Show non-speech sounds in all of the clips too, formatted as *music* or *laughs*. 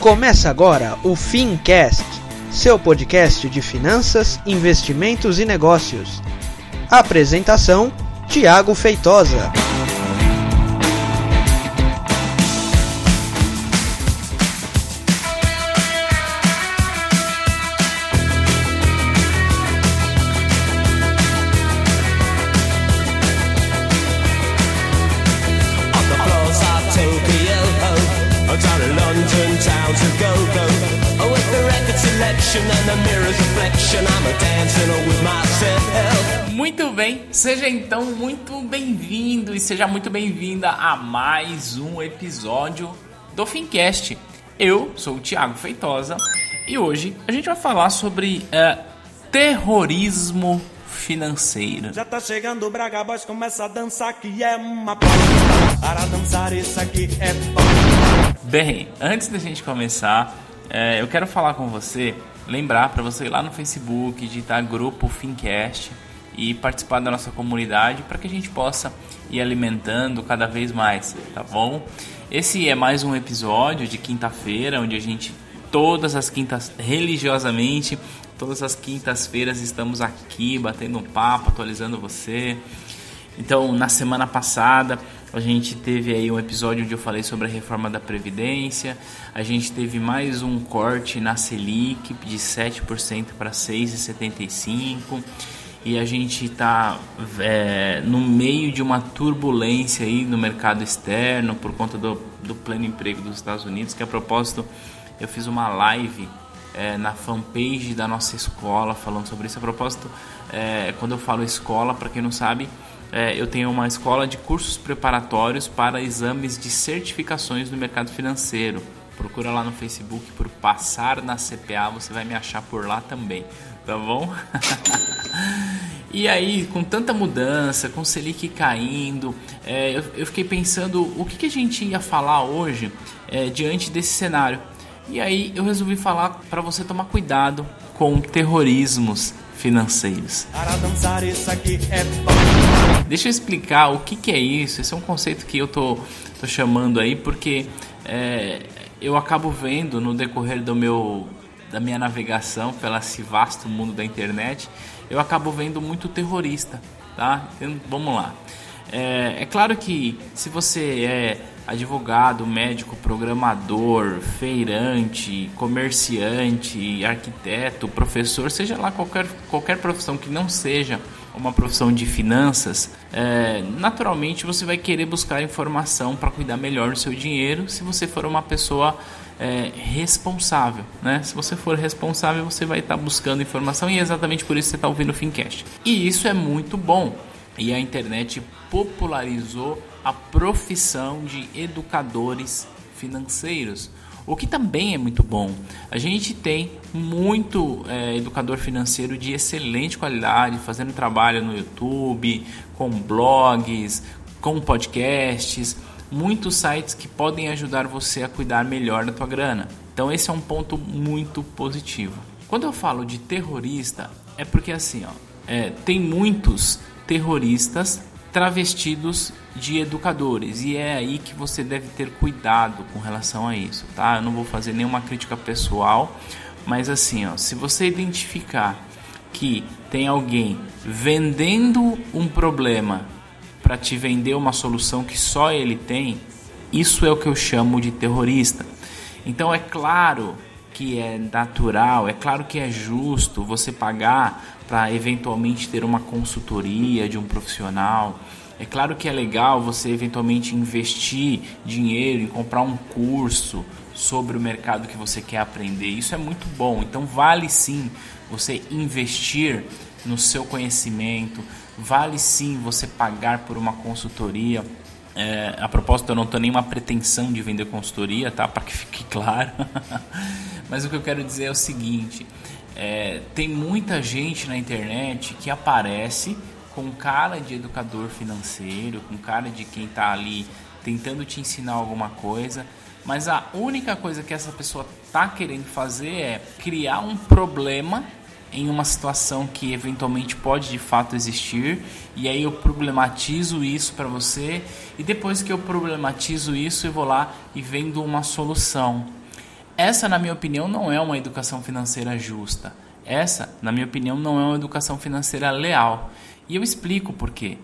Começa agora o Fincast, seu podcast de finanças, investimentos e negócios. Apresentação: Tiago Feitosa. Muito bem, seja então muito bem-vindo e seja muito bem-vinda a mais um episódio do Fincast. Eu sou o Thiago Feitosa e hoje a gente vai falar sobre uh, terrorismo financeiro. Já tá chegando o Braga Boys, começa a dançar que é uma Para dançar isso aqui é bom. Bem, antes da gente começar, é, eu quero falar com você, lembrar para você ir lá no Facebook, digitar grupo Fincast e participar da nossa comunidade para que a gente possa ir alimentando cada vez mais, tá bom? Esse é mais um episódio de quinta-feira, onde a gente todas as quintas religiosamente, todas as quintas-feiras estamos aqui batendo um papo, atualizando você. Então, na semana passada, a gente teve aí um episódio onde eu falei sobre a reforma da Previdência. A gente teve mais um corte na Selic de 7% para 6,75%. E a gente está é, no meio de uma turbulência aí no mercado externo por conta do, do pleno emprego dos Estados Unidos. Que a propósito, eu fiz uma live é, na fanpage da nossa escola falando sobre isso. A propósito, é, quando eu falo escola, para quem não sabe, é, eu tenho uma escola de cursos preparatórios para exames de certificações no mercado financeiro. Procura lá no Facebook por Passar na CPA, você vai me achar por lá também, tá bom? *laughs* e aí, com tanta mudança, com Selic caindo, é, eu, eu, fiquei pensando o que, que, a gente ia falar hoje é, diante desse cenário. E aí eu resolvi falar para você tomar cuidado com terrorismos financeiros. Para dançar isso aqui é bom. Deixa eu explicar o que, que é isso. Esse é um conceito que eu tô, tô chamando aí porque é, eu acabo vendo no decorrer do meu da minha navegação pelo esse vasto mundo da internet, eu acabo vendo muito terrorista, tá? Então, vamos lá. É, é claro que se você é advogado, médico, programador, feirante, comerciante, arquiteto, professor, seja lá qualquer, qualquer profissão que não seja uma profissão de finanças, é, naturalmente você vai querer buscar informação para cuidar melhor do seu dinheiro se você for uma pessoa é, responsável. Né? Se você for responsável, você vai estar tá buscando informação e é exatamente por isso você está ouvindo o Fincast. E isso é muito bom. E a internet popularizou a profissão de educadores financeiros, o que também é muito bom. A gente tem muito é, educador financeiro de excelente qualidade, fazendo trabalho no YouTube, com blogs, com podcasts, muitos sites que podem ajudar você a cuidar melhor da tua grana. Então esse é um ponto muito positivo. Quando eu falo de terrorista, é porque assim, ó, é, tem muitos terroristas travestidos de educadores e é aí que você deve ter cuidado com relação a isso, tá? Eu não vou fazer nenhuma crítica pessoal, mas assim, ó, se você identificar que tem alguém vendendo um problema para te vender uma solução que só ele tem, isso é o que eu chamo de terrorista. Então é claro que é natural, é claro que é justo você pagar para eventualmente ter uma consultoria de um profissional. É claro que é legal você eventualmente investir dinheiro em comprar um curso sobre o mercado que você quer aprender. Isso é muito bom. Então vale sim você investir no seu conhecimento, vale sim você pagar por uma consultoria. É, a propósito, eu não tenho nenhuma pretensão de vender consultoria, tá? Para que fique *laughs* claro. Mas o que eu quero dizer é o seguinte: é, tem muita gente na internet que aparece com cara de educador financeiro, com cara de quem está ali tentando te ensinar alguma coisa, mas a única coisa que essa pessoa está querendo fazer é criar um problema em uma situação que eventualmente pode de fato existir, e aí eu problematizo isso para você, e depois que eu problematizo isso, eu vou lá e vendo uma solução. Essa, na minha opinião, não é uma educação financeira justa. Essa, na minha opinião, não é uma educação financeira leal. E eu explico por quê.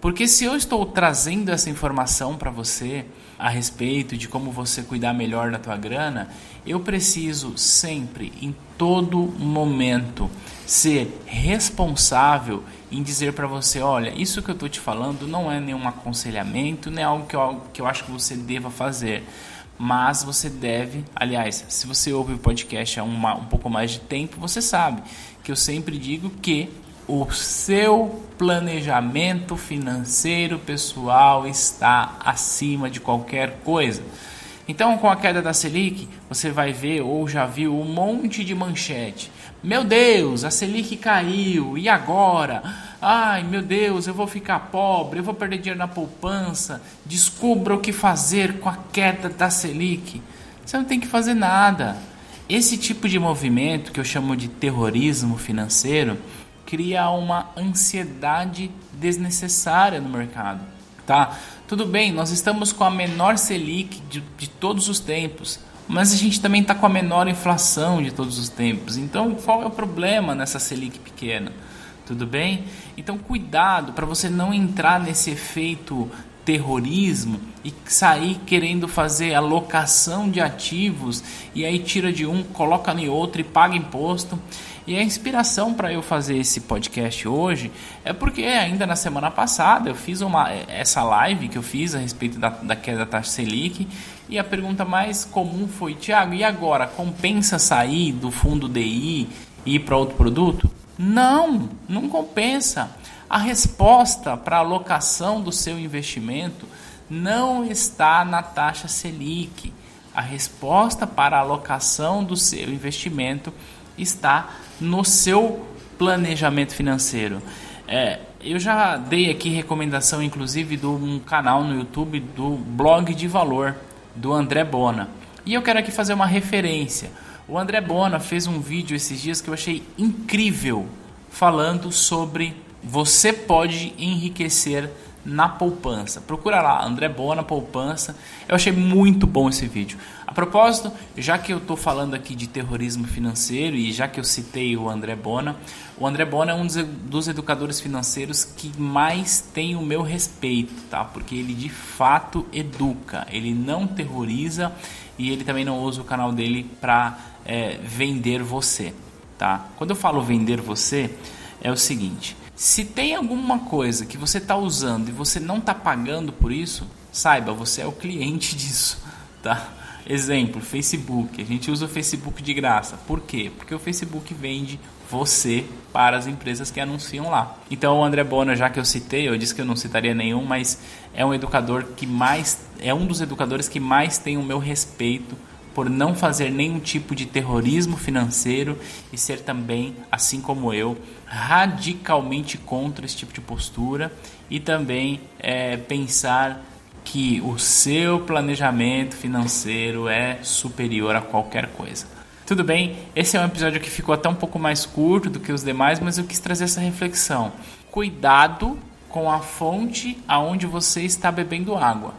Porque se eu estou trazendo essa informação para você a respeito de como você cuidar melhor da tua grana, eu preciso sempre, em todo momento, ser responsável em dizer para você, olha, isso que eu estou te falando não é nenhum aconselhamento, nem algo que eu, que eu acho que você deva fazer mas você deve, aliás, se você ouve o podcast há uma, um pouco mais de tempo, você sabe que eu sempre digo que o seu planejamento financeiro pessoal está acima de qualquer coisa. Então, com a queda da Selic, você vai ver ou já viu um monte de manchete. Meu Deus, a Selic caiu, e agora? Ai, meu Deus, eu vou ficar pobre, eu vou perder dinheiro na poupança. Descubra o que fazer com a queda da Selic. Você não tem que fazer nada. Esse tipo de movimento, que eu chamo de terrorismo financeiro, cria uma ansiedade desnecessária no mercado, tá? Tudo bem, nós estamos com a menor Selic de, de todos os tempos, mas a gente também está com a menor inflação de todos os tempos. Então, qual é o problema nessa Selic pequena? Tudo bem? Então, cuidado para você não entrar nesse efeito terrorismo e sair querendo fazer alocação de ativos e aí tira de um, coloca em outro e paga imposto. E a inspiração para eu fazer esse podcast hoje é porque ainda na semana passada eu fiz uma essa live que eu fiz a respeito da, da queda da taxa Selic e a pergunta mais comum foi Tiago, e agora compensa sair do fundo DI e ir para outro produto? Não, não compensa. A resposta para a alocação do seu investimento não está na taxa Selic. A resposta para a alocação do seu investimento está no seu planejamento financeiro. É, eu já dei aqui recomendação, inclusive, de um canal no YouTube do Blog de Valor, do André Bona. E eu quero aqui fazer uma referência. O André Bona fez um vídeo esses dias que eu achei incrível, falando sobre você pode enriquecer na poupança. Procura lá, André Bona Poupança. Eu achei muito bom esse vídeo. A propósito, já que eu estou falando aqui de terrorismo financeiro e já que eu citei o André Bona, o André Bona é um dos educadores financeiros que mais tem o meu respeito, tá? Porque ele de fato educa, ele não terroriza e ele também não usa o canal dele para é, vender você, tá? Quando eu falo vender você, é o seguinte se tem alguma coisa que você está usando e você não está pagando por isso, saiba, você é o cliente *laughs* disso, tá? Exemplo, Facebook. A gente usa o Facebook de graça. Por quê? Porque o Facebook vende você para as empresas que anunciam lá. Então o André Bona, já que eu citei, eu disse que eu não citaria nenhum, mas é um educador que mais é um dos educadores que mais tem o meu respeito por não fazer nenhum tipo de terrorismo financeiro e ser também, assim como eu, radicalmente contra esse tipo de postura e também é, pensar que o seu planejamento financeiro é superior a qualquer coisa. Tudo bem, esse é um episódio que ficou até um pouco mais curto do que os demais, mas eu quis trazer essa reflexão. Cuidado com a fonte aonde você está bebendo água.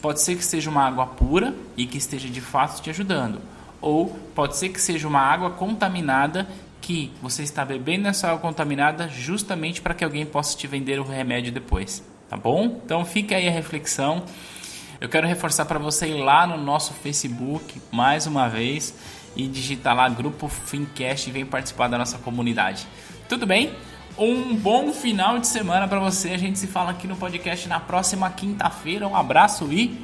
Pode ser que seja uma água pura e que esteja de fato te ajudando, ou pode ser que seja uma água contaminada que você está bebendo essa água contaminada justamente para que alguém possa te vender o remédio depois, tá bom? Então fica aí a reflexão. Eu quero reforçar para você ir lá no nosso Facebook mais uma vez e digitar lá grupo Fincast e vem participar da nossa comunidade. Tudo bem? Um bom final de semana para você. A gente se fala aqui no podcast na próxima quinta-feira. Um abraço e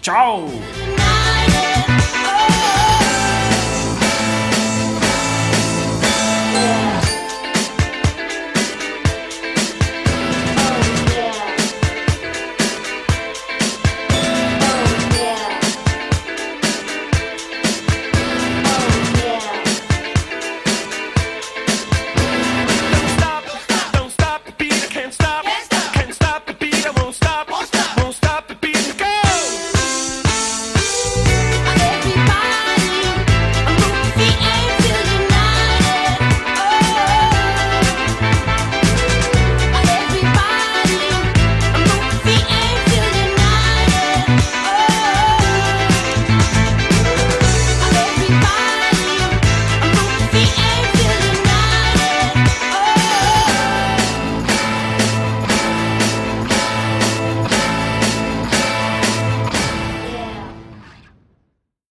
tchau!